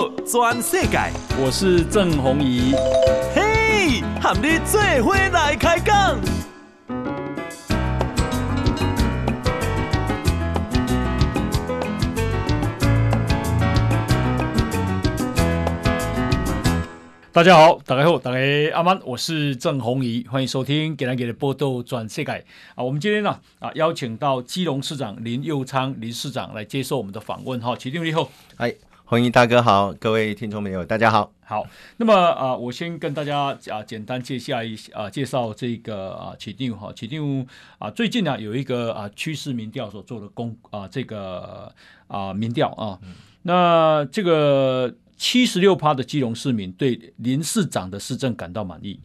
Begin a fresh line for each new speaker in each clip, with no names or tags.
道全世界，
我是郑宏仪。
嘿，和你做伙来开讲。
大家好，大家好，大家阿曼，我是郑宏仪，欢迎收听《给咱给的报道全世界》啊。我们今天呢啊邀请到基隆市长林佑昌林市长来接受我们的访问哈。起立以后，
哎，宏仪大哥好，各位听众朋友大家好。
好，那么啊，我先跟大家啊简单介绍一下啊介绍这个啊起定哈起定啊最近呢有一个啊趋势民调所做的公啊这个啊民调啊，嗯、那这个。七十六趴的基隆市民对林市长的市政感到满意。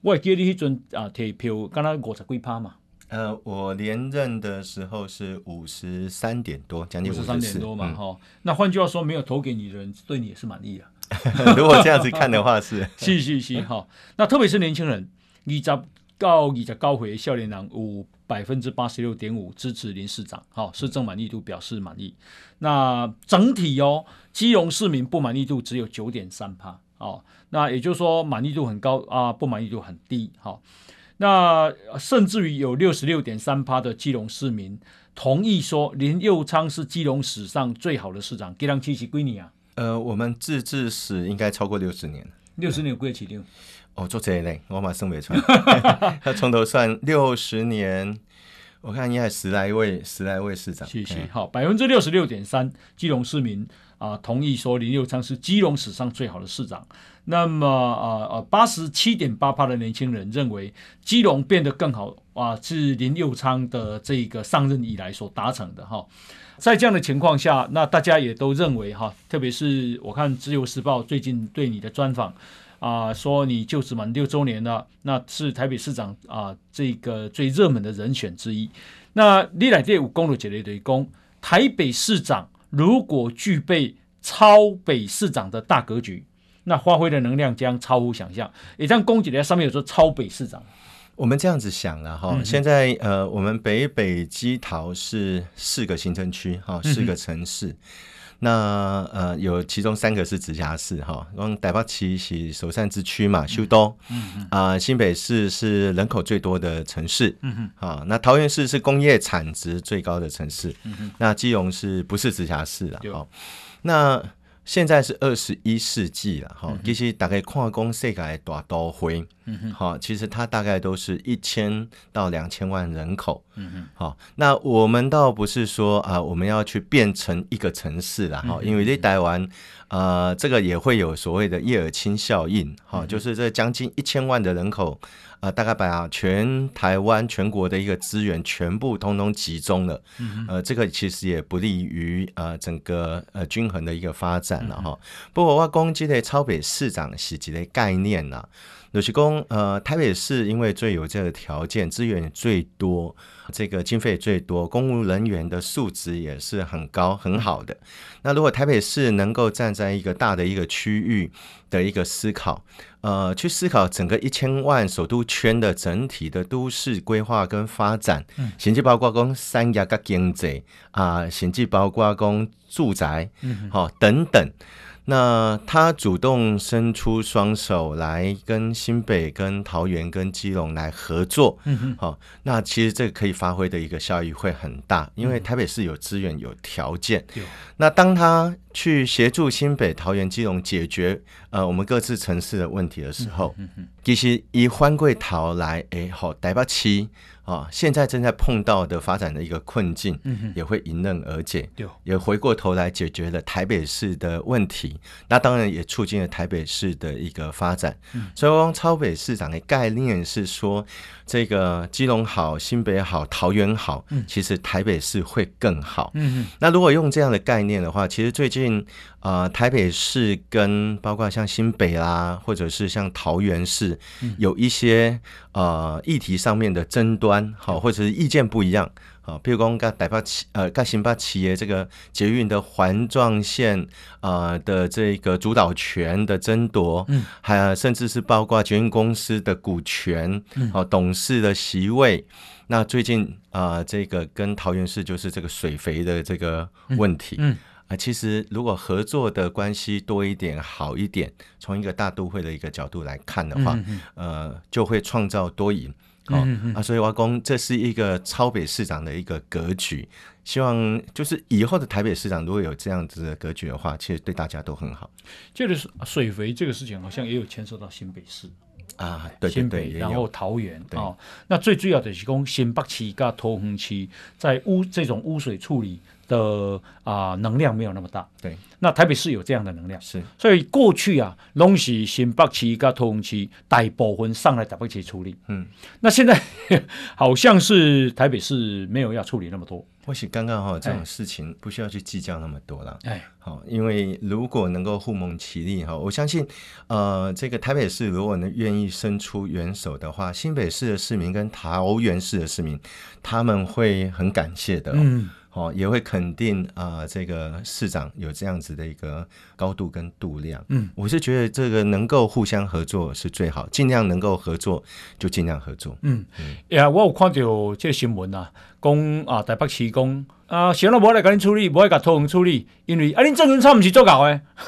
我还记得你迄阵啊，提票刚刚五十几趴嘛。
呃，我连任的时候是五十三点多，将近五十三点
多嘛，哈、嗯。那换句话说，没有投给你的人对你也是满意啊。
如果这样子看的话是，
是是是哈。那特别是年轻人，二十到二十高回少年郎有百分之八十六点五支持林市长，好，市政满意度表示满意。那整体哦，基隆市民不满意度只有九点三趴，哦，那也就是说满意度很高啊，不满意度很低，好，那甚至于有六十六点三趴的基隆市民同意说林佑昌是基隆史上最好的市长。基隆七十几年啊？
呃，我们自治史应该超过六十年，
六十年归几起定？
哦，做这一类，我马上没穿。他从头算六十年，我看应该十来位，十来位市长。
谢谢。好，百分之六十六点三，基隆市民啊、呃、同意说林佑昌是基隆史上最好的市长。那么啊啊，八十七点八趴的年轻人认为基隆变得更好啊、是林佑昌的这个上任以来所达成的哈。在这样的情况下，那大家也都认为哈，特别是我看《自由时报》最近对你的专访。啊，说你就职满六周年了，那是台北市长啊，这个最热门的人选之一。那历来第五公路解列对公，台北市长如果具备超北市长的大格局，那发挥的能量将超乎想象。也像公姐在上面有说超北市长，
我们这样子想了哈，现在呃，我们北北基桃是四个行政区哈，四个城市。嗯那呃，有其中三个是直辖市哈，用台北市是首善之区嘛，首都，嗯啊、呃，新北市是人口最多的城市，嗯哼，啊，那桃园市是工业产值最高的城市，那基隆是不是直辖市了？好，那。现在是二十一世纪了，哈，其实大概看讲世界大都会，好，其实它大概都是一千到两千万人口，嗯好，那我们倒不是说啊，我们要去变成一个城市了，哈，因为在台湾，呃，这个也会有所谓的叶尔钦效应，哈，就是这将近一千万的人口。啊、呃，大概把全台湾全国的一个资源全部通通集中了，嗯、呃，这个其实也不利于呃整个呃均衡的一个发展了哈。嗯、不过我攻击的超北市长是几类概念呢？就是说，呃，台北市因为最有这个条件，资源最多，这个经费最多，公务人员的素质也是很高很好的。那如果台北市能够站在一个大的一个区域的一个思考，呃，去思考整个一千万首都圈的整体的都市规划跟发展，嗯，甚至包括讲产业跟经济啊，甚至包括讲住宅，嗯，好等等。那他主动伸出双手来跟新北、跟桃园、跟基隆来合作，嗯哼，好，那其实这个可以发挥的一个效益会很大，因为台北市有资源、有条件。嗯、那当他去协助新北、桃园、基隆解决呃我们各自城市的问题的时候，嗯哼，其实以欢贵桃来，哎，好，台北市。啊，现在正在碰到的发展的一个困境，也会迎刃而解，也回过头来解决了台北市的问题，那当然也促进了台北市的一个发展。所以，光超北市长的概念是说，这个基隆好、新北好、桃园好，其实台北市会更好。嗯那如果用这样的概念的话，其实最近。啊、呃，台北市跟包括像新北啦，或者是像桃园市，嗯、有一些呃议题上面的争端，好，或者是意见不一样，好，譬如讲跟台北企呃跟新北企业这个捷运的环状线呃的这个主导权的争夺，嗯，还甚至是包括捷运公司的股权，好、嗯，董事的席位，那最近啊、呃，这个跟桃园市就是这个水肥的这个问题，嗯。嗯啊，其实如果合作的关系多一点、好一点，从一个大都会的一个角度来看的话，呃，就会创造多赢。哦、啊，所以我公这是一个超北市长的一个格局。希望就是以后的台北市长如果有这样子的格局的话，其实对大家都很好。
这个水肥这个事情好像也有牵涉到新北市
啊，对对对，
然后桃园啊、哦，那最主要的是讲新北市跟桃园区在污这种污水处理的啊、呃、能量没有那么大。
对，
那台北市有这样的能量，
是，
所以过去啊，拢是新北市跟桃园区大部分上来台北市处理。嗯，那现在好像是台北市没有要处理那么多。
或许刚刚哈这种事情不需要去计较那么多了，哎，好，因为如果能够互蒙其利哈，我相信，呃，这个台北市如果能愿意伸出援手的话，新北市的市民跟桃园市的市民他们会很感谢的，嗯。哦，也会肯定啊、呃，这个市长有这样子的一个高度跟度量。嗯，我是觉得这个能够互相合作是最好，尽量能够合作就尽量合作。嗯
嗯，呀，我有看到这个新闻啊，讲啊台北市讲啊，想到我来给你处理，我来给桃园处理，因为啊，你政治差不是做搞的。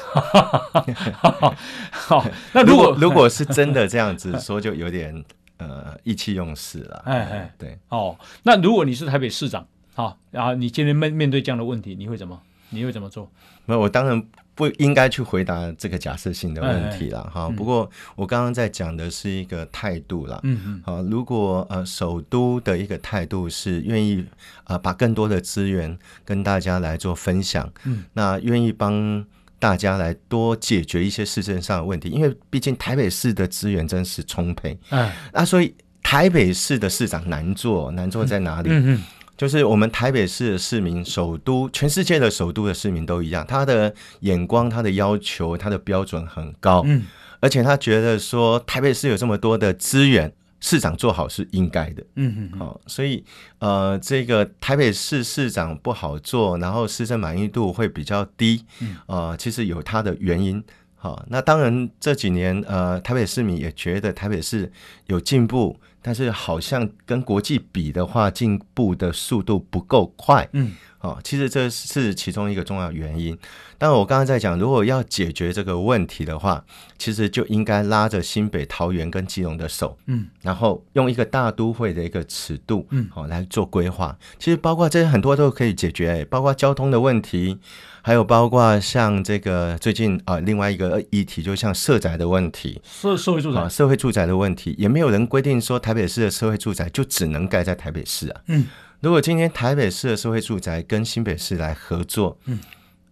好，那如果
如果是真的 这样子说，就有点呃意气用事了。哎哎，对。
哦，那如果你是台北市长？好，然后你今天面面对这样的问题，你会怎么？你会怎么做？
没有我当然不应该去回答这个假设性的问题了哈。不过我刚刚在讲的是一个态度了。嗯嗯。好，如果呃首都的一个态度是愿意啊、呃、把更多的资源跟大家来做分享，嗯，那愿意帮大家来多解决一些市政上的问题，因为毕竟台北市的资源真是充沛。嗯。那所以台北市的市长难做，难做在哪里？嗯嗯。就是我们台北市的市民，首都全世界的首都的市民都一样，他的眼光、他的要求、他的标准很高，嗯，而且他觉得说台北市有这么多的资源，市长做好是应该的，嗯嗯，好，所以呃，这个台北市市长不好做，然后市政满意度会比较低，嗯，呃，其实有他的原因，好，那当然这几年呃，台北市民也觉得台北市有进步。但是好像跟国际比的话，进步的速度不够快。嗯，哦，其实这是其中一个重要原因。但我刚刚在讲，如果要解决这个问题的话，其实就应该拉着新北、桃园跟基隆的手，嗯，然后用一个大都会的一个尺度，嗯，好来做规划。其实包括这些很多都可以解决，包括交通的问题。还有包括像这个最近啊、呃，另外一个议题，就像社宅的问题，
社社会住宅、
啊，社会住宅的问题，也没有人规定说台北市的社会住宅就只能盖在台北市啊。嗯，如果今天台北市的社会住宅跟新北市来合作，嗯，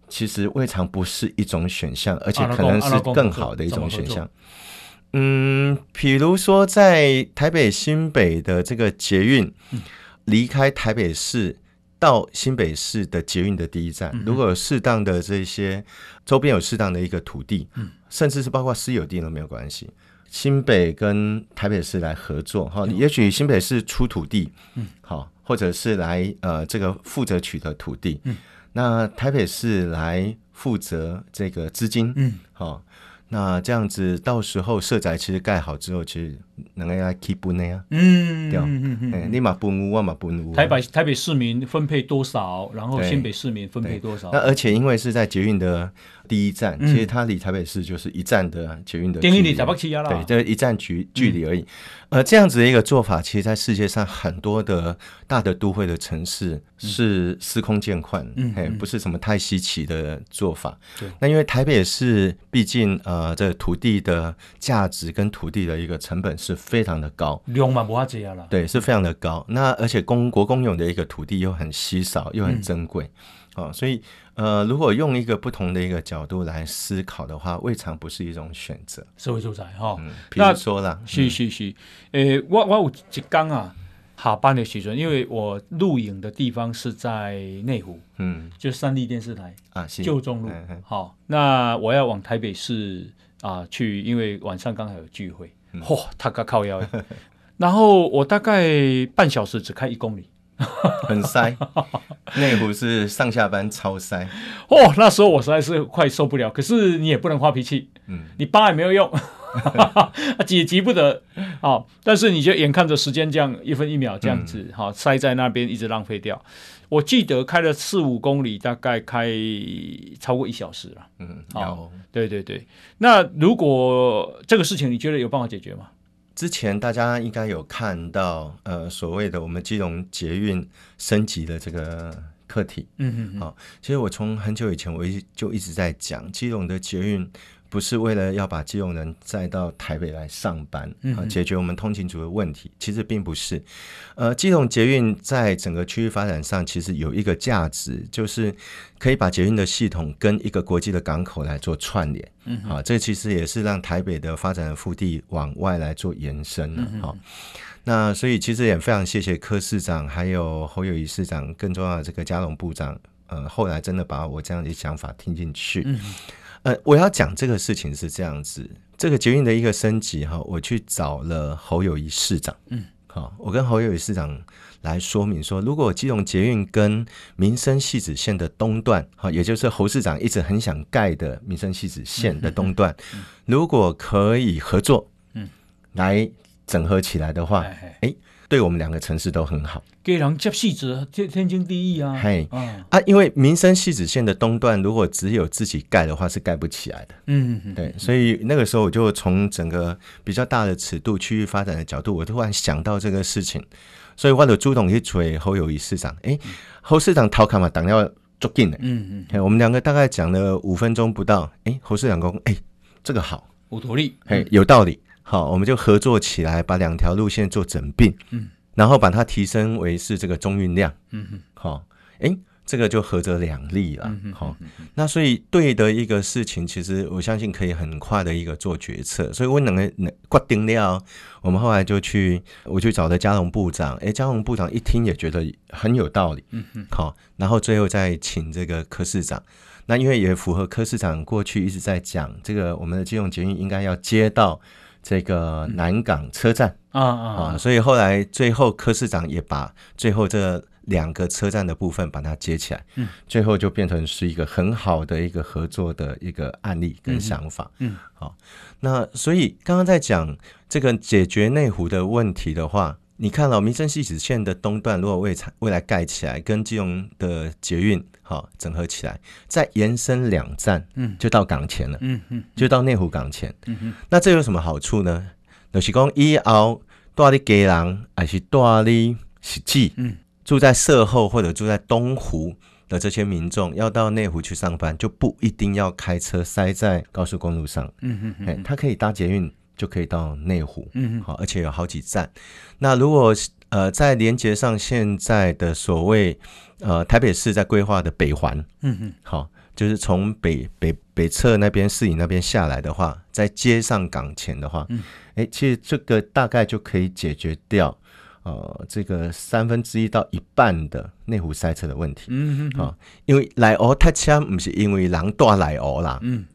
其实未尝不是一种选项，而且可能是更好的一种选项。嗯，比如说在台北新北的这个捷运，离开台北市。到新北市的捷运的第一站，如果有适当的这些周边有适当的一个土地，甚至是包括私有地都没有关系。新北跟台北市来合作，哈，也许新北市出土地，好，或者是来呃这个负责取得土地，那台北市来负责这个资金，嗯，好。那这样子，到时候社宅其实盖好之后，其实能够来起分的呀。嗯，对，嗯嗯，你嘛分屋，我嘛分屋。
台北台北市民分配多少，然后新北市民分配多少？
那而且因为是在捷运的第一站，其实它离台北市就是一站的捷运的距离。对，这一站距距离而已。呃，这样子的一个做法，其实，在世界上很多的大的都会的城市是司空见惯，嗯，哎，不是什么太稀奇的做法。对，那因为台北市毕竟呃，这土地的价值跟土地的一个成本是非常的高，
量嘛不阿这样了，
对，是非常的高。那而且公国公有的一个土地又很稀少，又很珍贵。哦，所以呃，如果用一个不同的一个角度来思考的话，未尝不是一种选择。
社会住宅哈，
嗯，比如说啦，
是是是，诶、欸，我我有一天啊，下班的时阵，因为我录影的地方是在内湖，嗯，就三立电视台啊，旧中路。好、哦，那我要往台北市啊去，因为晚上刚好有聚会，嚯、嗯，他个靠腰，然后我大概半小时只开一公里。
很塞，内湖是上下班超塞
哦。那时候我实在是快受不了，可是你也不能发脾气，嗯，你扒也没有用，急也急不得啊。但是你就眼看着时间这样一分一秒这样子，好、嗯，塞在那边一直浪费掉。我记得开了四五公里，大概开超过一小时了。
嗯，
好，对对对。那如果这个事情你觉得有办法解决吗？
之前大家应该有看到，呃，所谓的我们基隆捷运升级的这个课题。
嗯嗯，
好，其实我从很久以前我一就一直在讲基隆的捷运。不是为了要把基隆人载到台北来上班啊，解决我们通勤族的问题，其实并不是。呃，基隆捷运在整个区域发展上，其实有一个价值，就是可以把捷运的系统跟一个国际的港口来做串联。嗯，好，这其实也是让台北的发展的腹地往外来做延伸了。好，那所以其实也非常谢谢柯市长，还有侯友宜市长，更重要的这个嘉龙部长，呃，后来真的把我这样的想法听进去。嗯。呃，我要讲这个事情是这样子，这个捷运的一个升级哈，我去找了侯友宜市长，嗯，好，我跟侯友宜市长来说明说，如果基隆捷运跟民生汐止线的东段，哈，也就是侯市长一直很想盖的民生汐止线的东段，如果可以合作，嗯，来整合起来的话，哎。对我们两个城市都很好，
给人接戏子，天天经地义啊。
嘿，啊，因为民生戏子线的东段，如果只有自己盖的话，是盖不起来的。嗯嗯，对，所以那个时候我就从整个比较大的尺度、区域发展的角度，我突然想到这个事情，所以我的朱董去催侯友谊市长。哎，侯市长逃卡嘛，当要捉紧的。嗯嗯，我们两个大概讲了五分钟不到，哎，侯市长讲，哎，这个好，
有道理，
嘿，有道理。好，我们就合作起来，把两条路线做整并，嗯，然后把它提升为是这个中运量，嗯哼，好，哎，这个就合则两利了，嗯好，那所以对的一个事情，其实我相信可以很快的一个做决策，所以我两个决定了，我们后来就去，我去找的佳龙部长，哎，佳龙部长一听也觉得很有道理，嗯哼，好，然后最后再请这个柯市长，那因为也符合柯市长过去一直在讲，这个我们的金融捷运应该要接到。这个南港车站啊啊啊！所以后来最后柯市长也把最后这两个车站的部分把它接起来，嗯，最后就变成是一个很好的一个合作的一个案例跟想法，嗯，好，那所以刚刚在讲这个解决内湖的问题的话。你看到、哦、民生汐止线的东段，如果未未来盖起来，跟基隆的捷运好整合起来，再延伸两站，嗯，就到港前了，嗯嗯，就到内湖港前，嗯嗯，那这有什么好处呢？就是讲以后住在基隆还是住在实际，嗯，住在社后或者住在东湖的这些民众，要到内湖去上班，就不一定要开车塞在高速公路上，嗯嗯嗯，他可以搭捷运。就可以到内湖，嗯。好，而且有好几站。那如果呃在连接上现在的所谓呃台北市在规划的北环，嗯嗯，好，就是从北北北侧那边市营那边下来的话，在接上港前的话，嗯，哎，其实这个大概就可以解决掉呃这个三分之一到一半的内湖塞车的问题，嗯嗯，好，因为来蚵塞车不是因为人多来哦啦，嗯，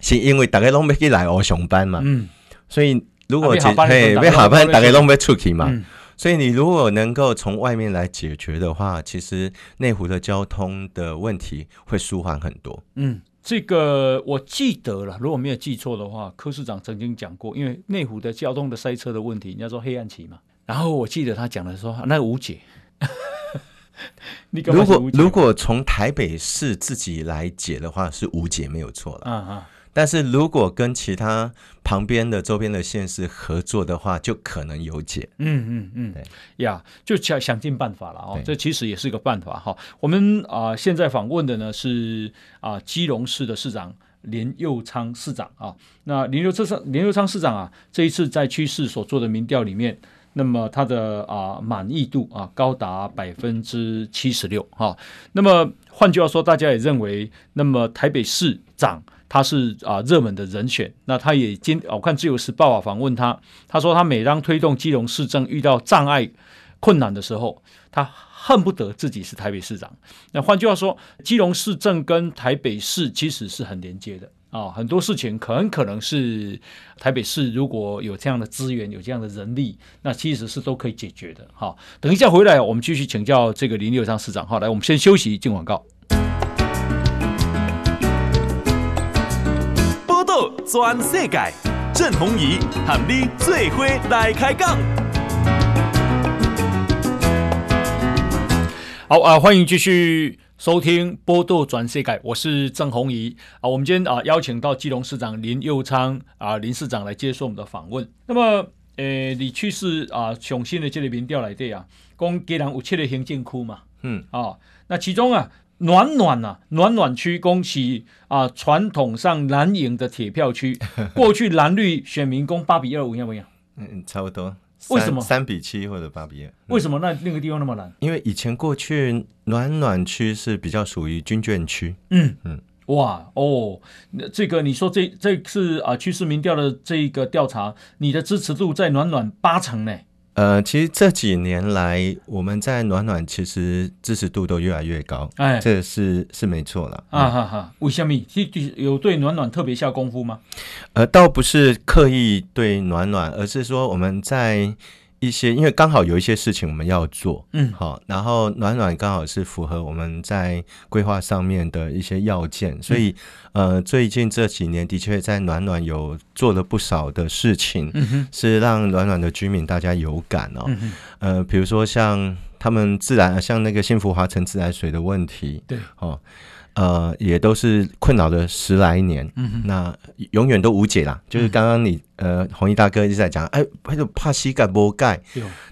是因为大家拢要去来哦上班嘛，嗯。所以，如果嘿，没下班，大家都没出去嘛。所以，你如果能够从外面来解决的话，其实内湖的交通的问题会舒缓很多。
嗯，这个我记得了，如果没有记错的话，柯市长曾经讲过，因为内湖的交通的塞车的问题，人家说黑暗期嘛。然后我记得他讲的说，那无解。
你如果如果从台北市自己来解的话，是无解没有错了。啊啊。但是如果跟其他旁边的周边的县市合作的话，就可能有解。
嗯嗯嗯，对呀，就想想尽办法了哦。这其实也是一个办法哈。我们啊、呃，现在访问的呢是啊、呃，基隆市的市长林佑昌市长啊。那林佑昌林佑昌市长啊，这一次在区市所做的民调里面，那么他的啊满意度啊高达百分之七十六哈。那么换句话说，大家也认为，那么台北市长。他是啊热门的人选，那他也今我看自由时报啊访问他，他说他每当推动基隆市政遇到障碍困难的时候，他恨不得自己是台北市长。那换句话说，基隆市政跟台北市其实是很连接的啊，很多事情很可能是台北市如果有这样的资源、有这样的人力，那其实是都可以解决的。好，等一下回来我们继续请教这个林祐昌市长。好，来我们先休息进广告。
全世界，郑鸿仪和你最伙来开讲。
好啊，欢迎继续收听《波多转世界》，我是郑鸿仪啊。我们今天啊邀请到基隆市长林佑昌啊林市长来接受我们的访问。那么，呃，你去世啊，雄新的这个民调来对啊，讲基隆有七个行政区嘛，嗯啊，那其中啊暖暖啊暖暖区，恭喜啊传统上蓝营的铁票区，过去蓝绿选民攻八比二，五要不一样？
嗯，差不多。
为什么
三比七或者八比二？
为什么那那个地方那么蓝？
因为以前过去暖暖区是比较属于军眷区。
嗯嗯，哇哦，那这个你说这这次啊趋势民调的这个调查，你的支持度在暖暖八成呢？
呃，其实这几年来，我们在暖暖其实支持度都越来越高，哎，这是是没错了。
啊哈哈，为什么？有对暖暖特别下功夫吗？
呃，倒不是刻意对暖暖，而是说我们在。一些，因为刚好有一些事情我们要做，嗯，好，然后暖暖刚好是符合我们在规划上面的一些要件，所以，呃，最近这几年的确在暖暖有做了不少的事情，嗯，是让暖暖的居民大家有感哦，嗯，呃，比如说像他们自来，像那个幸福华城自来水的问题，对，哦。呃，也都是困扰了十来年，嗯，那永远都无解啦。就是刚刚你呃，弘仪大哥一直在讲，哎，他就怕膝盖不盖，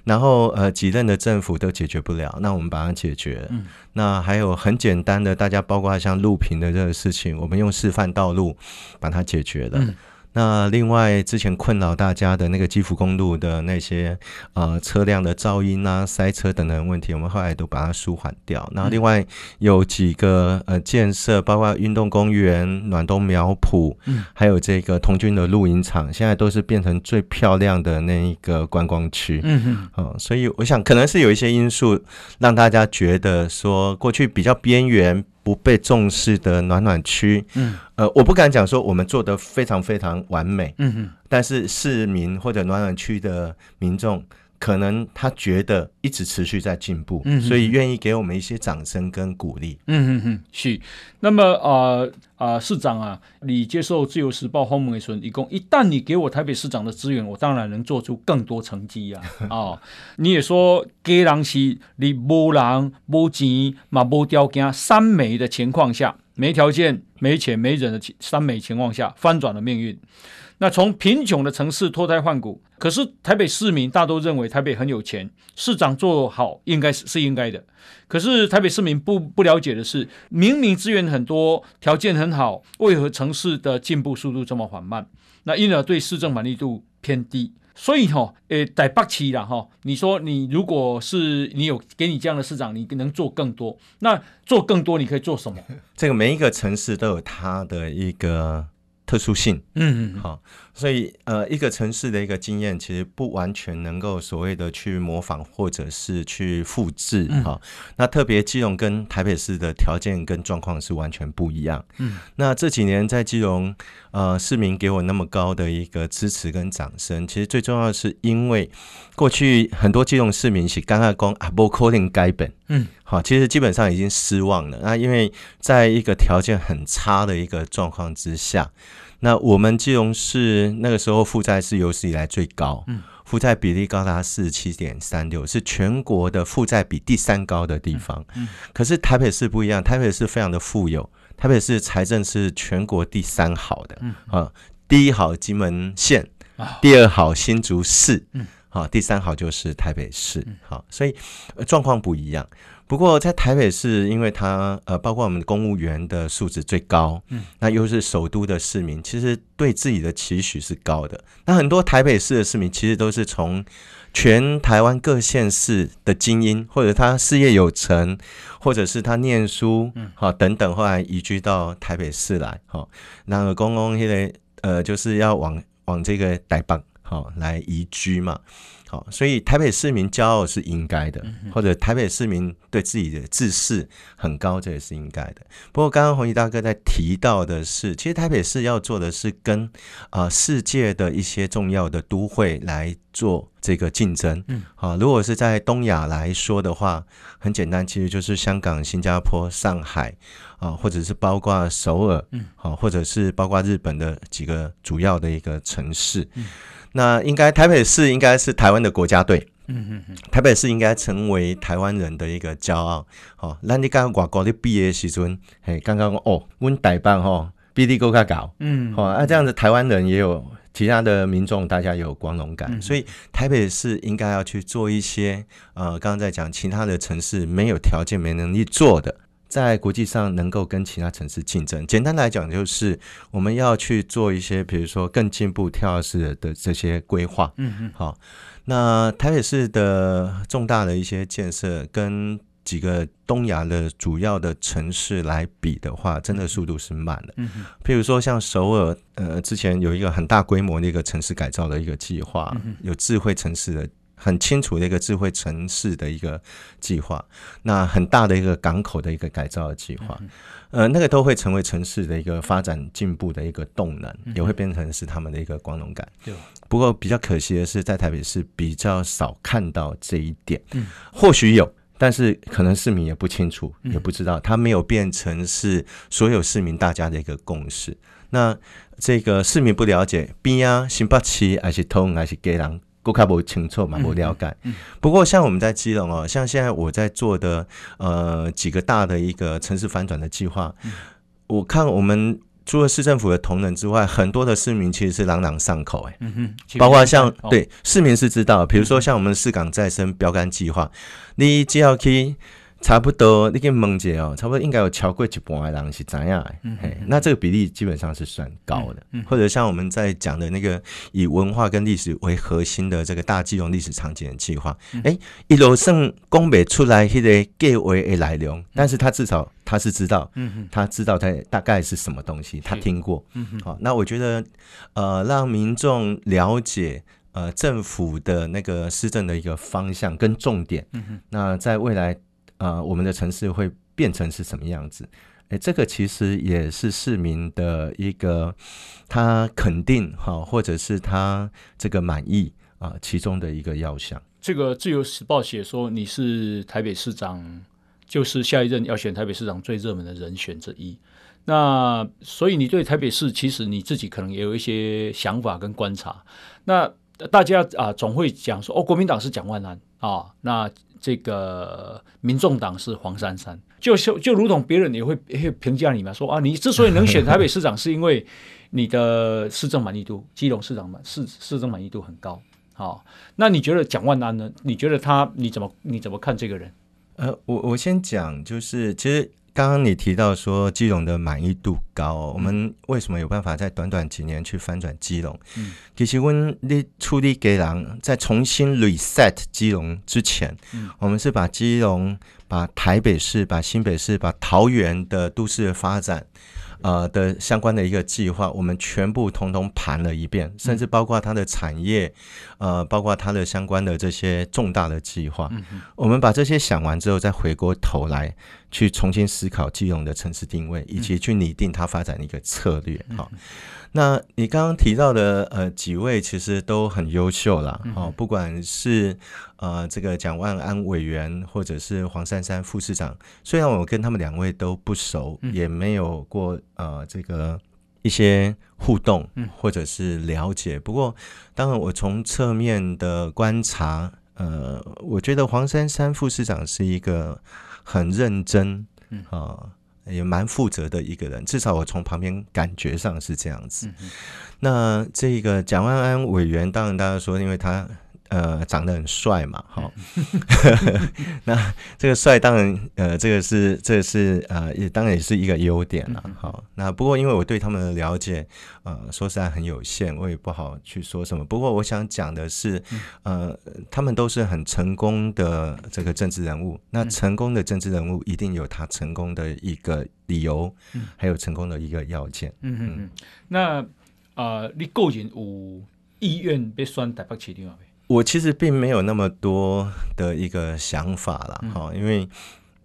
然后呃，几任的政府都解决不了，那我们把它解决。嗯，那还有很简单的，大家包括像路平的这个事情，我们用示范道路把它解决了。嗯那另外，之前困扰大家的那个基福公路的那些呃车辆的噪音啊、塞车等等问题，我们后来都把它舒缓掉。然后另外有几个呃建设，包括运动公园、暖冬苗圃，嗯，还有这个童军的露营场，现在都是变成最漂亮的那一个观光区。嗯嗯，哦，所以我想可能是有一些因素让大家觉得说过去比较边缘。不被重视的暖暖区，嗯，呃，我不敢讲说我们做的非常非常完美，嗯哼，但是市民或者暖暖区的民众。可能他觉得一直持续在进步，嗯、所以愿意给我们一些掌声跟鼓励。
嗯哼哼，是。那么啊啊、呃呃，市长啊，你接受自由时报访问的时候，一共一旦你给我台北市长的资源，我当然能做出更多成绩呀。啊、哦，你也说，给人是你无人无钱嘛无条件三没的情况下，没条件、没钱、没人的三没情况下，翻转了命运。那从贫穷的城市脱胎换骨，可是台北市民大都认为台北很有钱，市长做好应该是是应该的。可是台北市民不不了解的是，明明资源很多，条件很好，为何城市的进步速度这么缓慢？那因而对市政满意度偏低。所以哈，呃，在北市啦哈，你说你如果是你有给你这样的市长，你能做更多？那做更多你可以做什么？
这个每一个城市都有它的一个。特殊性，嗯嗯，好，所以呃，一个城市的一个经验，其实不完全能够所谓的去模仿或者是去复制，哈、嗯。那特别基隆跟台北市的条件跟状况是完全不一样，嗯。那这几年在基隆，呃，市民给我那么高的一个支持跟掌声，其实最重要的是因为过去很多基隆市民是刚刚讲啊，不可能改本，嗯，好，其实基本上已经失望了。那因为在一个条件很差的一个状况之下。那我们基隆市那个时候负债是有史以来最高，嗯。负债比例高达四十七点三六，是全国的负债比第三高的地方。嗯可是台北市不一样，台北市非常的富有，台北市财政是全国第三好的，啊，第一好金门县，第二好新竹市，好，第三好就是台北市，好，所以状况不一样。不过在台北市，因为它呃，包括我们公务员的素质最高，嗯，那又是首都的市民，其实对自己的期许是高的。那很多台北市的市民，其实都是从全台湾各县市的精英，或者他事业有成，或者是他念书，嗯，好等等，后来移居到台北市来，好，那个公公现在呃，就是要往往这个台北好来移居嘛。好，所以台北市民骄傲是应该的，或者台北市民对自己的自视很高，这也是应该的。不过，刚刚红衣大哥在提到的是，其实台北市要做的是跟啊、呃、世界的一些重要的都会来做这个竞争。嗯，好，如果是在东亚来说的话，很简单，其实就是香港、新加坡、上海啊，或者是包括首尔，嗯，好，或者是包括日本的几个主要的一个城市。嗯。那应该台北市应该是台湾的国家队，
嗯嗯嗯，
台北市应该成为台湾人的一个骄傲。好，那你刚刚外国的毕业时阵，嘿，刚刚哦，阮台北吼比你更加高。嗯，好，那这样子台湾人也有。其他的民众，大家有光荣感，所以台北市应该要去做一些，呃，刚刚在讲其他的城市没有条件、没能力做的，在国际上能够跟其他城市竞争。简单来讲，就是我们要去做一些，比如说更进步、跳跃式的这些规划。嗯嗯，好，那台北市的重大的一些建设跟。几个东亚的主要的城市来比的话，真的速度是慢的。嗯哼，譬如说像首尔，呃，之前有一个很大规模的一个城市改造的一个计划，有智慧城市的很清楚的一个智慧城市的一个计划，那很大的一个港口的一个改造的计划，呃，那个都会成为城市的一个发展进步的一个动能，也会变成是他们的一个光荣感。不过比较可惜的是，在台北市比较少看到这一点。嗯，或许有。但是可能市民也不清楚，也不知道，它没有变成是所有市民大家的一个共识。那这个市民不了解，边啊，新北市还是通还是给人，更加不清楚嘛，不了解。不过像我们在基隆哦，像现在我在做的呃几个大的一个城市反转的计划，我看我们。除了市政府的同仁之外，很多的市民其实是朗朗上口，哎，嗯，包括像对市民是知道，比如说像我们市港再生标杆计划，你只要去。差不多，你给问一下哦，差不多应该有超过一半的人是怎样的？嗯，那这个比例基本上是算高的。嗯，或者像我们在讲的那个以文化跟历史为核心的这个大基隆历史场景的计划，哎，一路上讲北出来迄个计划的内容，但是他至少他是知道，嗯，他知道他大概是什么东西，他听过。嗯，好，那我觉得，呃，让民众了解，呃，政府的那个施政的一个方向跟重点。嗯，那在未来。啊、我们的城市会变成是什么样子？诶，这个其实也是市民的一个他肯定哈，或者是他这个满意啊，其中的一个要项。
这个《自由时报》写说你是台北市长，就是下一任要选台北市长最热门的人选之一。那所以你对台北市其实你自己可能也有一些想法跟观察。那大家啊总会讲说哦，国民党是蒋万安啊，那。这个民众党是黄珊珊，就就就如同别人也会会评价你嘛，说啊，你之所以能选台北市长，是因为你的市政满意度，基隆市长满市市政满意度很高。好，那你觉得蒋万安呢？你觉得他你怎么你怎么看这个人？
呃，我我先讲，就是其实。刚刚你提到说基隆的满意度高，哦，我们为什么有办法在短短几年去翻转基隆？嗯，其实我们你处理给人在重新 reset 基隆之前，嗯，我们是把基隆、把台北市、把新北市、把桃园的都市的发展。呃的相关的一个计划，我们全部通通盘了一遍，甚至包括它的产业，呃，包括它的相关的这些重大的计划，我们把这些想完之后，再回过头来去重新思考基隆的城市定位，以及去拟定它发展的一个策略，好。那你刚刚提到的呃几位其实都很优秀啦，哦，不管是呃这个蒋万安委员，或者是黄珊珊副市长，虽然我跟他们两位都不熟，也没有过呃这个一些互动或者是了解，不过当然我从侧面的观察，呃，我觉得黄珊珊副市长是一个很认真啊。呃也蛮负责的一个人，至少我从旁边感觉上是这样子。嗯、那这个蒋万安委员，当然大家说，因为他。呃，长得很帅嘛，好，那这个帅当然，呃，这个是，这个是，呃，也当然也是一个优点了，好，那不过因为我对他们的了解，呃，说实在很有限，我也不好去说什么。不过我想讲的是，呃，他们都是很成功的这个政治人物，那成功的政治人物一定有他成功的一个理由，还有成功的一个要件。嗯嗯嗯。
那呃，你个人有意愿被选台北市长吗？
我其实并没有那么多的一个想法了，哈、嗯，因为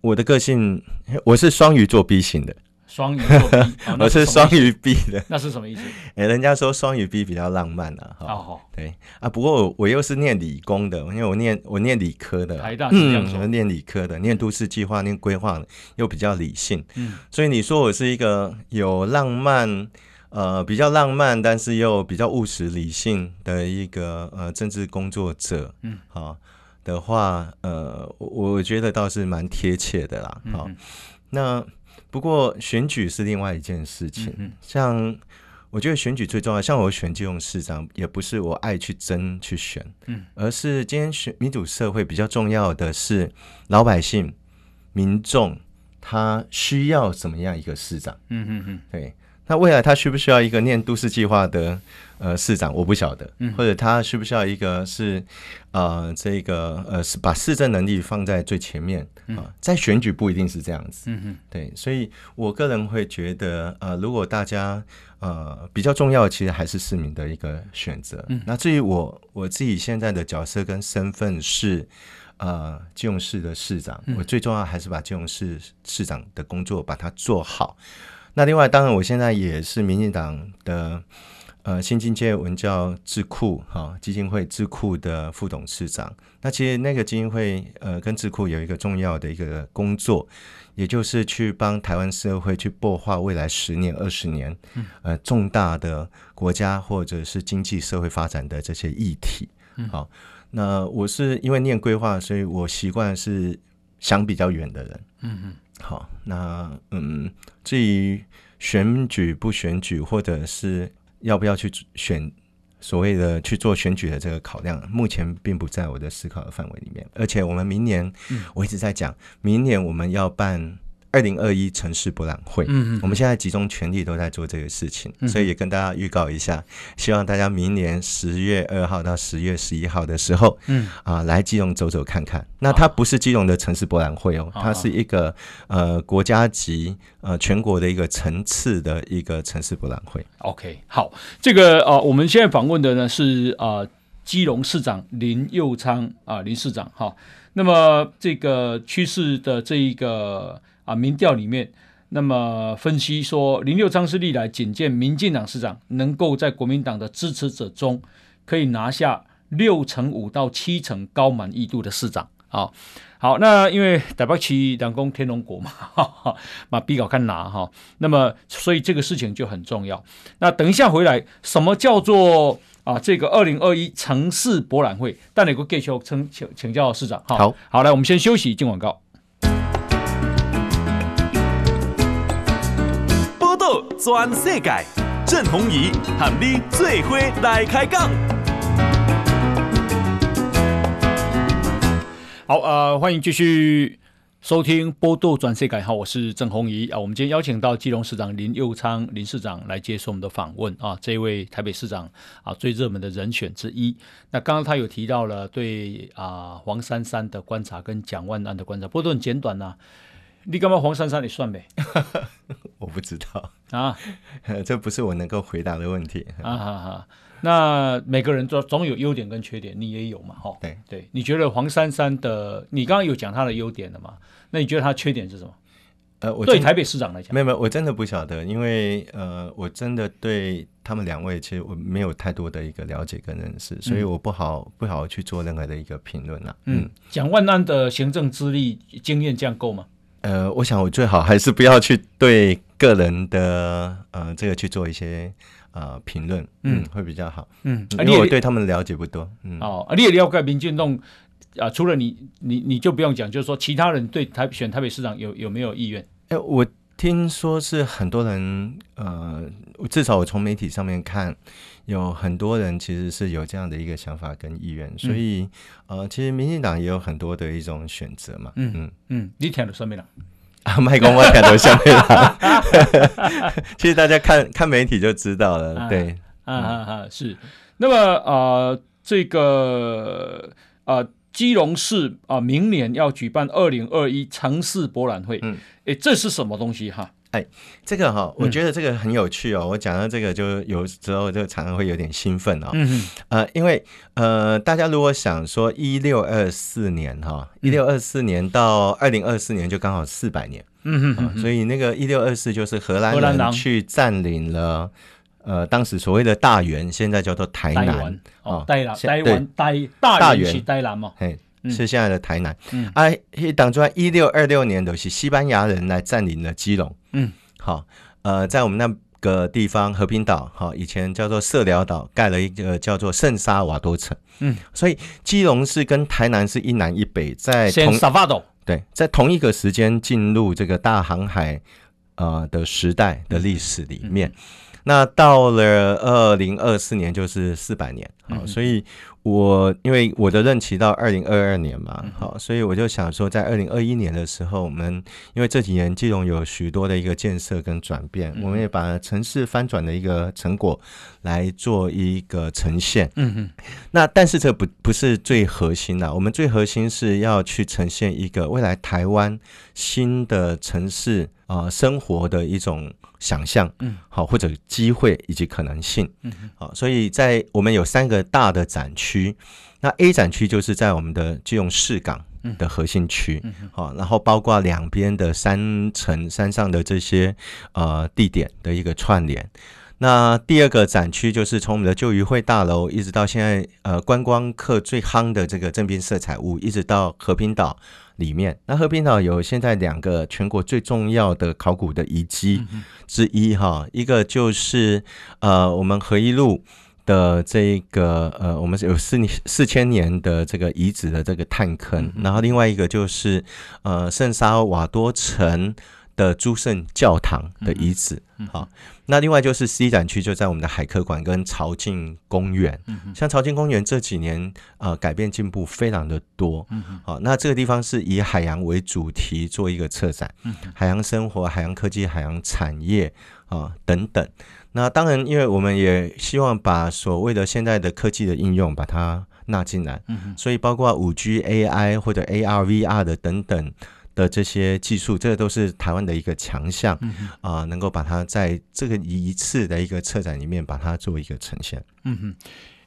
我的个性，我是双鱼座 B 型的，
双鱼座 B，哦、
我是双鱼 B 的，
那是什么意思？
哎，人家说双鱼 B 比较浪漫啊，哈，哦、对。啊，不过我，我又是念理工的，因为我念我念理科的，
台大是这样说，
嗯、我念理科的，念都市计划、念规划又比较理性，嗯，所以你说我是一个有浪漫。呃，比较浪漫，但是又比较务实理性的一个呃政治工作者，嗯，好，的话，呃，我我觉得倒是蛮贴切的啦。好、嗯，那不过选举是另外一件事情。嗯、像我觉得选举最重要，像我选基隆市长，也不是我爱去争去选，嗯，而是今天选民主社会比较重要的是老百姓、民众他需要怎么样一个市长？嗯嗯嗯，对。那未来他需不需要一个念都市计划的呃市长？我不晓得，或者他需不需要一个是呃这个呃是把市政能力放在最前面啊？在选举不一定是这样子，对，所以我个人会觉得呃，如果大家呃比较重要，其实还是市民的一个选择。那至于我我自己现在的角色跟身份是呃基隆市的市长，我最重要还是把基隆市市长的工作把它做好。那另外，当然，我现在也是民进党的呃新境界文教智库哈基金会智库的副董事长。那其实那个基金会呃跟智库有一个重要的一个工作，也就是去帮台湾社会去擘画未来十年、二十年呃重大的国家或者是经济社会发展的这些议题。好，那我是因为念规划，所以我习惯是想比较远的人。嗯嗯。好，那嗯，至于选举不选举，或者是要不要去选所谓的去做选举的这个考量，目前并不在我的思考的范围里面。而且我们明年，我一直在讲，明年我们要办。二零二一城市博览会，嗯嗯，我们现在集中全力都在做这个事情，嗯、所以也跟大家预告一下，希望大家明年十月二号到十月十一号的时候，嗯啊，来基隆走走看看。那它不是基隆的城市博览会哦，它是一个呃国家级呃全国的一个层次的一个城市博览会。
OK，好，这个呃我们现在访问的呢是啊、呃、基隆市长林佑昌啊、呃、林市长哈，那么这个趋势的这一个。啊，民调里面，那么分析说，林右昌是历来仅见民进党市长能够在国民党的支持者中，可以拿下六成五到七成高满意度的市长。啊，好，那因为台北区两公天龙国嘛，哈哈，嘛比较看拿哈，那么所以这个事情就很重要。那等一下回来，什么叫做啊这个二零二一城市博览会？但你个给求请请请教市长。好，好，来，我们先休息，进广告。
全世界，郑弘仪喊你做伙来开讲。
好，呃，欢迎继续收听《报道全世界》。好，我是郑弘仪啊。我们今天邀请到基隆市长林佑昌林市长来接受我们的访问啊。这位台北市长啊，最热门的人选之一。那刚刚他有提到了对啊黄珊珊的观察跟蒋万安的观察，不过都很简短呐、啊。你干嘛黄珊珊你算呗？
我不知道
啊，
这不是我能够回答的问题
啊哈哈。那每个人都总有优点跟缺点，你也有嘛？哈，对对。你觉得黄珊珊的，你刚刚有讲她的优点了嘛？那你觉得她缺点是什么？
呃，我
对台北市长来讲，
没有没有，我真的不晓得，因为呃，我真的对他们两位其实我没有太多的一个了解跟认识，所以我不好不好去做任何的一个评论了。
嗯，蒋万安的行政资历经验这样够吗？
呃，我想我最好还是不要去对个人的呃这个去做一些呃评论，嗯，会比较好，嗯，因为我对他们了解不多，嗯，
哦，你也了解民进党啊，除了你，你你就不用讲，就是说其他人对台选台北市长有有没有意愿？
哎，我听说是很多人，呃，至少我从媒体上面看。有很多人其实是有这样的一个想法跟意愿，所以、嗯、呃，其实民进党也有很多的一种选择嘛。嗯嗯
嗯，你听到什么了？
啊，麦公我听到什么了？其实大家看看媒体就知道了。啊、对，
啊啊啊，是。那么呃，这个呃，基隆市啊、呃，明年要举办二零二一城市博览会。嗯，哎，这是什么东西哈？
哎，这个哈，我觉得这个很有趣哦。嗯、我讲到这个，就有时候就常常会有点兴奋哦。嗯哼呃，因为呃，大家如果想说一六二四年哈，一六二四年到二零二四年就刚好四百年。嗯哼、呃，所以那个一六二四就是荷兰人去占领了呃，当时所谓的大员，现在叫做台南
哦，台南，台湾，台大员是台南嘛？
嘿，是现在的台南。嗯，哎，当初一六二六年的是西班牙人来占领了基隆。嗯，好，呃，在我们那个地方和平岛，哈，以前叫做社寮岛，盖了一个叫做圣沙瓦多城。嗯，所以基隆是跟台南是一南一北，在同对，在同一个时间进入这个大航海呃的时代的历史里面。嗯。嗯。那到了二零二四年就是四百年，好，所以我因为我的任期到二零二二年嘛，好，所以我就想说，在二零二一年的时候，我们因为这几年金融有许多的一个建设跟转变，我们也把城市翻转的一个成果来做一个呈现。嗯嗯，那但是这不不是最核心的，我们最核心是要去呈现一个未来台湾新的城市啊、呃、生活的一种。想象，嗯，好，或者机会以及可能性，嗯，好，所以在我们有三个大的展区，那 A 展区就是在我们的基隆市港的核心区，嗯，好，然后包括两边的山城山上的这些呃地点的一个串联。那第二个展区就是从我们的旧渔会大楼一直到现在呃观光客最夯的这个正滨色彩屋，一直到和平岛。里面，那和平岛有现在两个全国最重要的考古的遗迹之一哈，一个就是呃我们和一路的这个呃我们有四四千年的这个遗址的这个探坑，然后另外一个就是呃圣沙瓦多城的诸圣教堂的遗址，好。那另外就是 C 展区，就在我们的海科馆跟朝境公园。像朝境公园这几年呃改变进步非常的多。好，那这个地方是以海洋为主题做一个策展，海洋生活、海洋科技、海洋产业啊等等。那当然，因为我们也希望把所谓的现在的科技的应用把它纳进来，所以包括五 G、AI 或者 AR、VR 的等等。的这些技术，这个都是台湾的一个强项啊、呃，能够把它在这个一次的一个策展里面把它做一个呈现。嗯哼，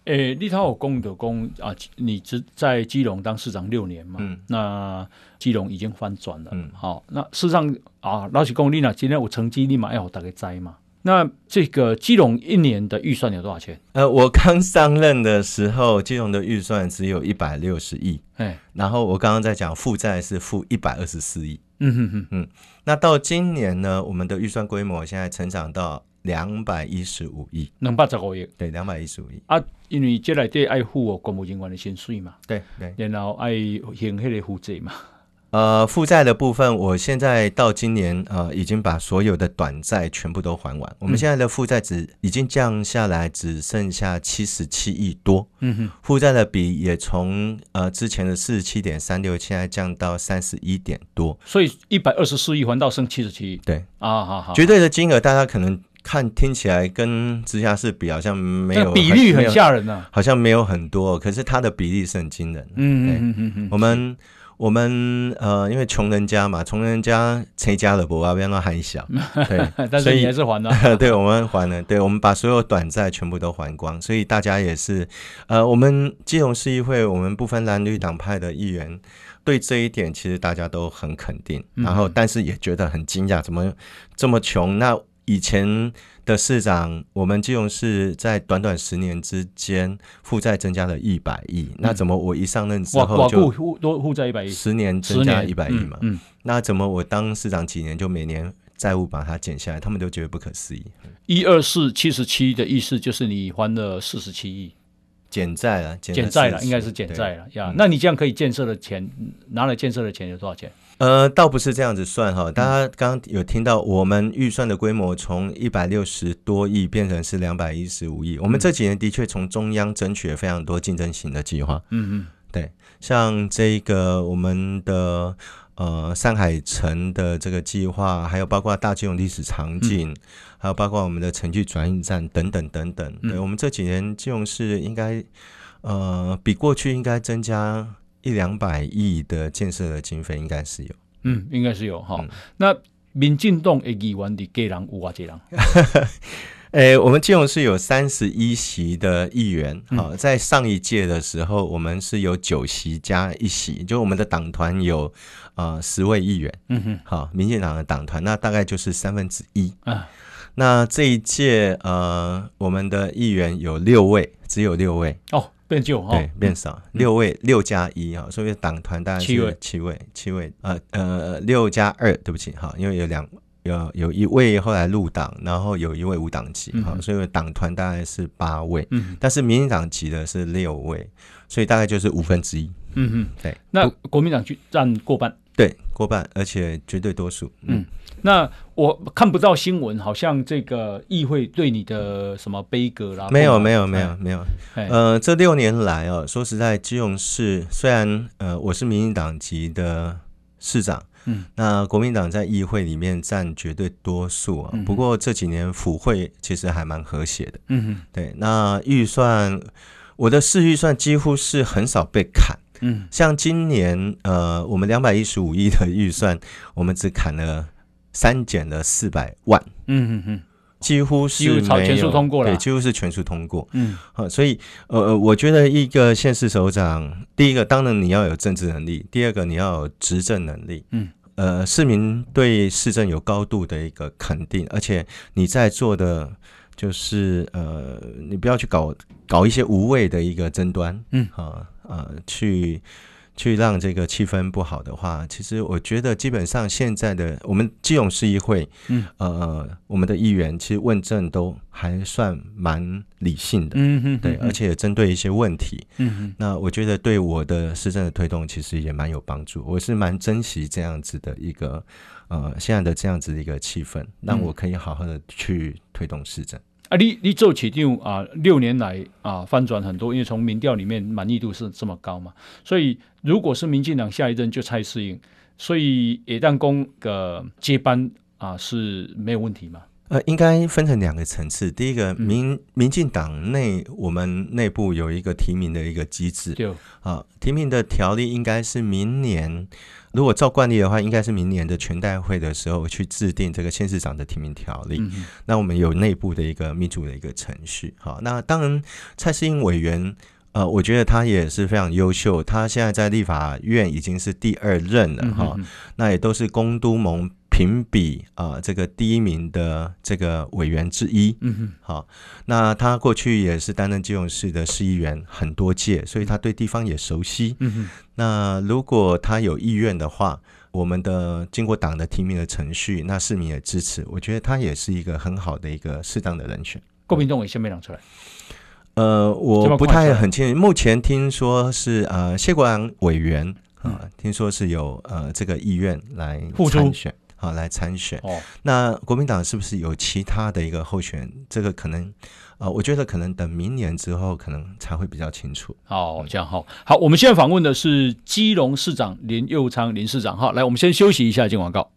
诶，立陶有功的功啊，你只在基隆当市长六年嘛，嗯，那基隆已经翻转了，嗯，好，那事实上啊，老实讲，你呢今天有成绩，立马要大家知嘛。那这个基隆一年的预算有多少钱？
呃，我刚上任的时候，基隆的预算只有一百六十亿，哎，然后我刚刚在讲负债是负一百二十四亿，嗯哼哼，嗯，那到今年呢，我们的预算规模现在成长到两百一十五亿，
两百十五亿，
对，两百一十五亿。
啊，因为这来对爱护我公务人员的薪水嘛，
对对，
然后爱还迄个负债嘛。
呃，负债的部分，我现在到今年呃，已经把所有的短债全部都还完。嗯、我们现在的负债值已经降下来，只剩下七十七亿多。嗯哼，负债的比也从呃之前的四十七点三六，现在降到三十一点多。
所以一百二十四亿还到剩七十七亿。
对啊，好好，绝对的金额大家可能看听起来跟直辖市比好像没有
比例很吓人啊，
好像没有很多，可是它的比例是很惊人。嗯嗯嗯嗯，我们。我们呃，因为穷人家嘛，穷人家谁家的不啊，不要那还小，对，
但是你还是还了，
对，我们还了，对，我们把所有短债全部都还光，所以大家也是，呃，我们基隆市议会，我们不分蓝绿党派的议员，对这一点其实大家都很肯定，然后但是也觉得很惊讶，怎么这么穷？那以前。的市长，我们金融市在短短十年之间负债增加了一百亿，那怎么我一上任之后就
多负债一百亿？
十年增加一百亿嘛？嗯，那怎么我当市长几年就每年债务把它减下来？他们都觉得不可思议。
一二四七十七的意思就是你还了四十七亿，
减债了，
减债了，应该是减债了呀。那你这样可以建设的钱，拿来建设的钱有多少钱？
呃，倒不是这样子算哈，大家刚刚有听到我们预算的规模从一百六十多亿变成是两百一十五亿，我们这几年的确从中央争取了非常多竞争型的计划，嗯嗯，对，像这个我们的呃上海城的这个计划，还有包括大金融历史场景，还有包括我们的城际转运站等等等等，对，我们这几年金融市应该呃比过去应该增加。一两百亿的建设的经费应该是有，
嗯，应该是有哈。嗯、那民进党的议员的给人有啊，这人？
诶，我们基隆市有三十一席的议员，好、嗯，在上一届的时候，我们是有九席加一席，就我们的党团有呃十位议员，嗯哼，好，民进党的党团那大概就是三分之一啊。那这一届呃，我们的议员有六位，只有六位
哦。变旧哈，
对，变少，六位六加一哈，所以党团大概是七位，七位，七位，呃呃，六加二，对不起哈，因为有两有有一位后来入党，然后有一位无党籍哈、嗯，所以党团大概是八位，嗯，但是民进党籍的是六位，所以大概就是五分之一，
嗯嗯，
对。
那国民党就占过半，
对，过半，而且绝对多数，嗯。嗯
那我看不到新闻，好像这个议会对你的什么悲歌啦？
没有，没有，没有，没有。呃，这六年来哦，说实在，基隆市虽然呃我是民进党籍的市长，嗯，那国民党在议会里面占绝对多数啊。不过这几年府会其实还蛮和谐的，嗯哼，对。那预算，我的市预算几乎是很少被砍，嗯，像今年呃，我们两百一十五亿的预算，我们只砍了。删减了四百万，嗯嗯嗯，几乎是没有，
全数通过了，
对，几乎是全数通过，嗯，好，所以呃，我觉得一个县市首长，第一个当然你要有政治能力，第二个你要有执政能力，嗯，呃，市民对市政有高度的一个肯定，而且你在做的就是呃，你不要去搞搞一些无谓的一个争端，嗯，啊呃，去。去让这个气氛不好的话，其实我觉得基本上现在的我们基隆市议会，嗯，呃，我们的议员其实问政都还算蛮理性的，嗯哼，对，而且也针对一些问题，嗯哼，那我觉得对我的市政的推动其实也蛮有帮助，我是蛮珍惜这样子的一个呃现在的这样子的一个气氛，让我可以好好的去推动市政。
啊，你你做起定啊，六年来啊翻转很多，因为从民调里面满意度是这么高嘛，所以如果是民进党下一任就蔡适应，所以也弹工的接班啊是没有问题嘛？
呃，应该分成两个层次，第一个民、嗯、民进党内我们内部有一个提名的一个机制，对啊，提名的条例应该是明年。如果照惯例的话，应该是明年的全代会的时候去制定这个县市长的提名条例。嗯、那我们有内部的一个民主的一个程序。好，那当然蔡适应委员，呃，我觉得他也是非常优秀。他现在在立法院已经是第二任了哈、嗯。那也都是公都盟。评比啊、呃，这个第一名的这个委员之一，嗯哼，好，那他过去也是担任基隆市的市议员很多届，所以他对地方也熟悉，嗯哼。那如果他有意愿的话，我们的经过党的提名的程序，那市民也支持，我觉得他也是一个很好的一个适当的人选。
郭民党也先没讲出来，
呃，我不太很清楚，目前听说是呃谢国梁委员啊、呃，听说是有呃这个意愿来参选。好，来参选。哦，那国民党是不是有其他的一个候选人？这个可能，呃，我觉得可能等明年之后，可能才会比较清楚。
好，这样好。好，我们现在访问的是基隆市长林佑昌林市长。好，来，我们先休息一下，进广告。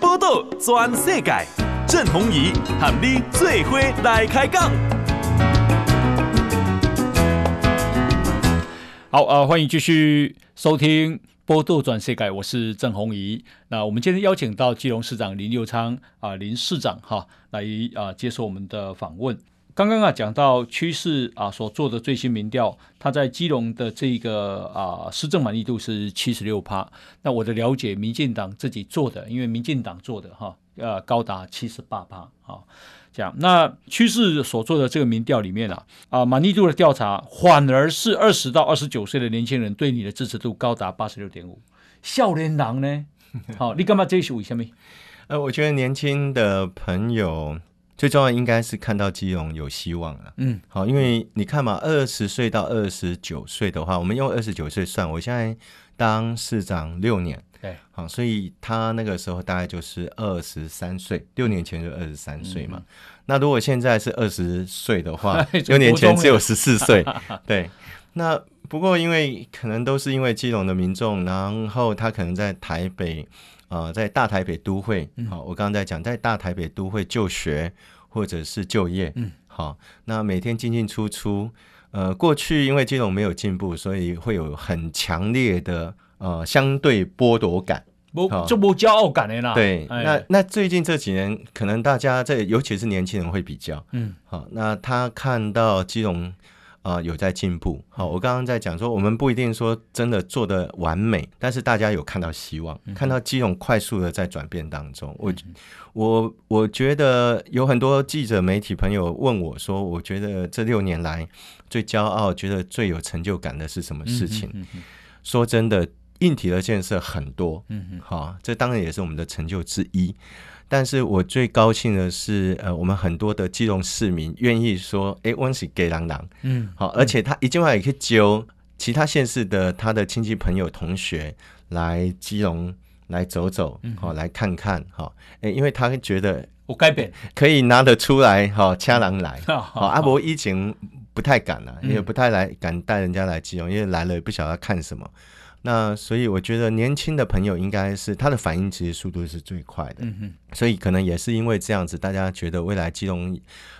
报道全世界，郑弘仪和你最伙来开讲。
好，呃，欢迎继续。收听报道转世界，我是郑弘仪。那我们今天邀请到基隆市长林佑昌啊，林市长哈，来啊接受我们的访问。刚刚啊讲到趋势啊所做的最新民调，他在基隆的这个啊施政满意度是七十六趴。那我的了解，民进党自己做的，因为民进党做的哈，呃高达七十八趴啊。讲那趋势所做的这个民调里面啊，啊满意度的调查反而是二十到二十九岁的年轻人对你的支持度高达八十六点五，少年郎呢？好，你干嘛这是为什么？
呃，我觉得年轻的朋友最重要应该是看到基隆有希望了。嗯，好，因为你看嘛，二十岁到二十九岁的话，我们用二十九岁算，我现在当市长六年。对，好，所以他那个时候大概就是二十三岁，六年前就二十三岁嘛、嗯。那如果现在是二十岁的话，六年前只有十四岁。对，那不过因为可能都是因为基隆的民众，然后他可能在台北，呃，在大台北都会，好，我刚刚在讲，在大台北都会就学或者是就业，嗯，好，那每天进进出出，呃，过去因为基隆没有进步，所以会有很强烈的。呃，相对剥夺感，
不就不骄傲感的啦。
对，哎、那那最近这几年，可能大家在尤其是年轻人会比较，嗯，好，那他看到基隆啊、呃、有在进步，好，我刚刚在讲说，我们不一定说真的做的完美，但是大家有看到希望，嗯、看到基隆快速的在转变当中。我、嗯、我我觉得有很多记者媒体朋友问我说，我觉得这六年来最骄傲、觉得最有成就感的是什么事情？说真的。硬体的建设很多，嗯嗯，好，这当然也是我们的成就之一。但是我最高兴的是，呃，我们很多的基隆市民愿意说，哎，我是给郎郎，嗯，好，而且他一句话也可以揪其他县市的他的亲戚朋友同学来基隆来走走，好，来看看，哈，哎，因为他会觉得
我改变。
可以拿得出来，哈，掐郎来，好，阿伯以前不太敢了，也不太来敢带人家来基隆，因为来了也不晓得看什么。那所以我觉得年轻的朋友应该是他的反应其实速度是最快的，嗯哼，所以可能也是因为这样子，大家觉得未来基隆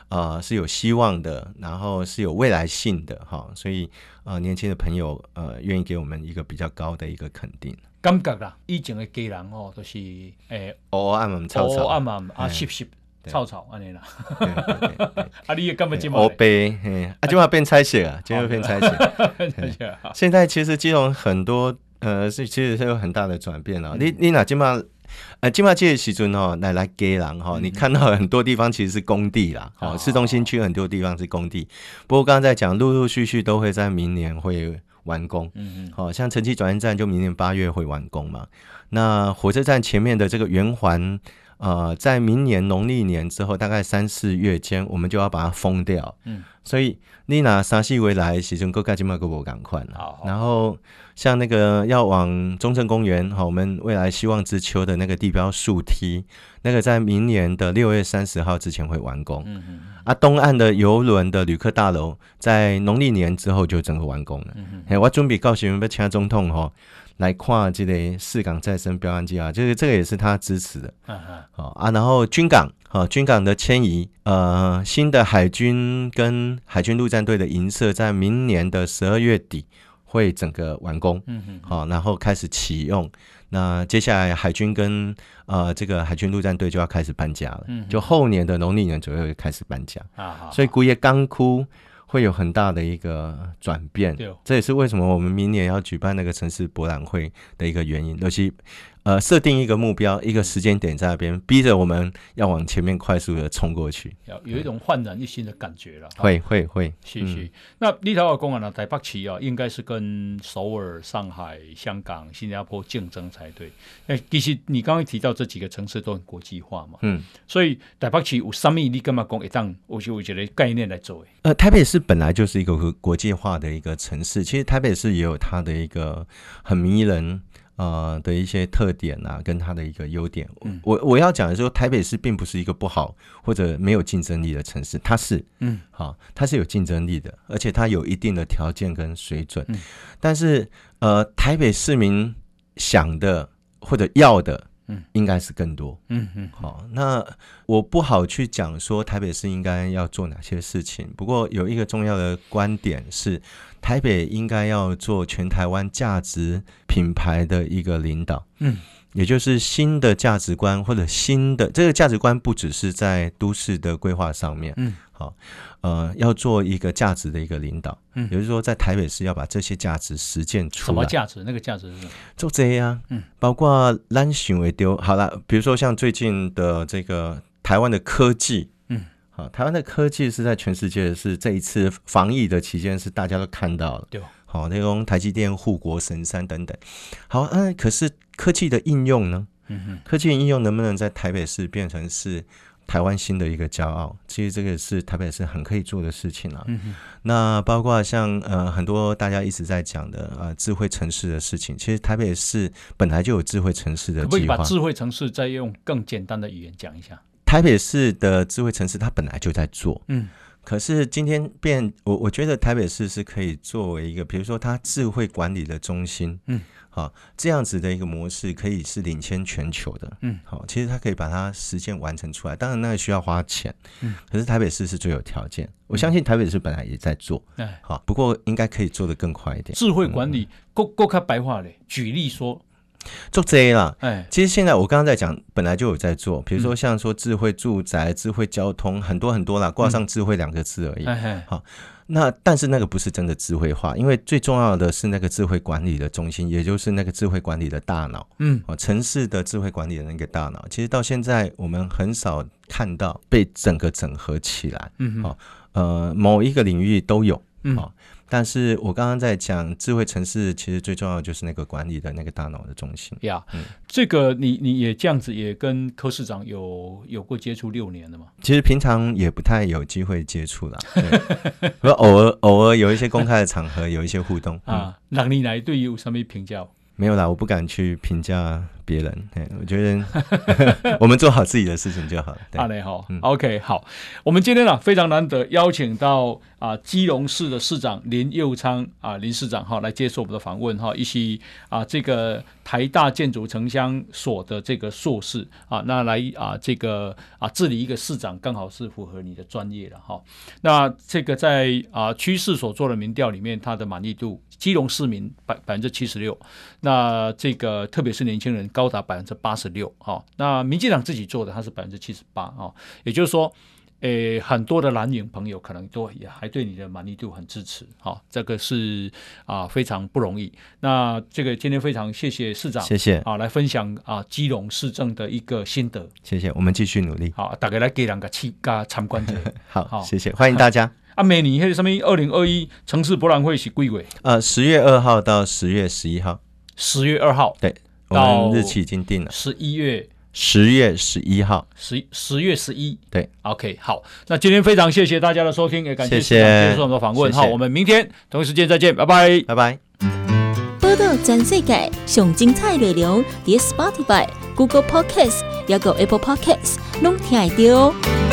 呃是有希望的，然后是有未来性的哈，所以呃年轻的朋友呃愿意给我们一个比较高的一个肯定。
感觉啦，以前的家人哦都是诶，
哦暗暗草草，
暗暗啊湿湿草草安尼啦，啊你也根本就
哦被，啊就要变彩色啊，今晚变彩色。现在其实基隆很多。呃，是其实是有很大的转变了，嗯。你你哪今嘛，呃，金马这个时阵哦，来来给人哈，你看到很多地方其实是工地啦，好，哦，市中心区很多地方是工地。不过刚刚在讲，陆陆续续都会在明年会完工。嗯嗯，好，像城际转运站就明年八月会完工嘛。那火车站前面的这个圆环。呃，在明年农历年之后，大概三四月间，我们就要把它封掉。嗯，所以你拿沙西未来其实够盖金马够不赶快了。然后像那个要往中正公园，好，我们未来希望之秋的那个地标树梯，那个在明年的六月三十号之前会完工。嗯嗯。啊，东岸的游轮的旅客大楼，在农历年之后就整个完工了。嗯嗯。我准备告诉你们，要请总统哈。来跨这个四港再生标案计划，就是这个也是他支持的。好、uh. 啊，然后军港，好、啊，军港的迁移，呃，新的海军跟海军陆战队的营舍在明年的十二月底会整个完工。嗯嗯。好，然后开始启用。那接下来海军跟呃这个海军陆战队就要开始搬家了。嗯。就后年的农历年左右就开始搬家。啊、uh. 所以古爷刚窟。会有很大的一个转变，这也是为什么我们明年要举办那个城市博览会的一个原因，尤其。呃，设定一个目标，一个时间点在那边，逼着我们要往前面快速的冲过去，
有有一种焕然一新的感觉了。
会会会，
谢谢。嗯、那立陶宛公园呢？台北市啊，应该是跟首尔、上海、香港、新加坡竞争才对。那，其实你刚刚提到这几个城市都很国际化嘛，嗯，所以台北市有什么你干嘛讲一档？我就我觉得概念来做。
呃，台北市本来就是一个国际化的一个城市，其实台北市也有它的一个很迷人。呃的一些特点啊，跟它的一个优点，嗯、我我要讲的是说，台北市并不是一个不好或者没有竞争力的城市，它是，嗯，好，它是有竞争力的，而且它有一定的条件跟水准，嗯、但是呃，台北市民想的或者要的。嗯，应该是更多。嗯嗯，好，那我不好去讲说台北市应该要做哪些事情。不过有一个重要的观点是，台北应该要做全台湾价值品牌的一个领导。嗯。也就是新的价值观或者新的这个价值观，不只是在都市的规划上面，嗯，好，呃，要做一个价值的一个领导，嗯，也就是说，在台北市要把这些价值实践出来。什
么价值？那个价值是什么？
做这样，嗯，包括蓝行为丢好了，比如说像最近的这个台湾的科技，嗯，好，台湾的科技是在全世界是这一次防疫的期间是大家都看到了，对。好，那种台积电护国神山等等。好，嗯，可是科技的应用呢？嗯哼，科技的应用能不能在台北市变成是台湾新的一个骄傲？其实这个是台北市很可以做的事情啊。嗯哼，那包括像呃很多大家一直在讲的呃智慧城市的事情，其实台北市本来就有智慧城市的计划。可不可以
把智慧城市再用更简单的语言讲一下？
台北市的智慧城市它本来就在做。嗯。可是今天变我，我觉得台北市是可以作为一个，比如说它智慧管理的中心，嗯，好，这样子的一个模式可以是领先全球的，嗯，好，其实它可以把它实现完成出来，当然那个需要花钱，嗯，可是台北市是最有条件，我相信台北市本来也在做，哎，好，不过应该可以做得更快一点。
智慧管理，够够看白话嘞，举例说。
做这些啦，哎，其实现在我刚刚在讲，本来就有在做，比如说像说智慧住宅、智慧交通，很多很多啦，挂上“智慧”两个字而已。好，那但是那个不是真的智慧化，因为最重要的是那个智慧管理的中心，也就是那个智慧管理的大脑。嗯，城市的智慧管理的那个大脑，其实到现在我们很少看到被整个整合起来。嗯，好，呃，某一个领域都有。好。但是我刚刚在讲智慧城市，其实最重要就是那个管理的那个大脑的中心。
呀、yeah, 嗯，这个你你也这样子，也跟柯市长有有过接触六年了吗？
其实平常也不太有机会接触啦，对偶尔偶尔有一些公开的场合有一些互动
啊。那你来对于有什么评价？
没有啦，我不敢去评价别人。我觉得 我们做好自己的事情就好了。
好嘞，好，OK，好。我们今天啊，非常难得邀请到啊，基隆市的市长林佑昌啊，林市长哈，来接受我们的访问哈，一起啊，这个台大建筑城乡所的这个硕士啊，那来啊，这个啊，治理一个市长，刚好是符合你的专业了哈。那这个在啊趋势所做的民调里面，他的满意度。基隆市民百百分之七十六，那这个特别是年轻人高达百分之八十六，哈，那民进党自己做的，它是百分之七十八，啊，也就是说，诶，很多的蓝营朋友可能都也还对你的满意度很支持，哈，这个是啊非常不容易。那这个今天非常谢谢市长，
谢谢
啊，来分享啊基隆市政的一个心得，
谢谢，我们继续努力，
好，大家来给两个七加参观者，
好，好，谢谢，欢迎大家。
啊，每年还有什么？二零二一城市博览会是几月？
呃，十月二号到十月十一号。
十月二号，
对，我们日期已经定了。
十一月，
十月十一号，
十十月十一，
对
，OK，好。那今天非常谢谢大家的收听，也感谢接受我们的访问。好，我们明天同一时间再见，拜拜，
拜拜。
报道全世界上精彩内容，点 Spotify、Google Podcasts，还有 Apple Podcasts，拢听得到。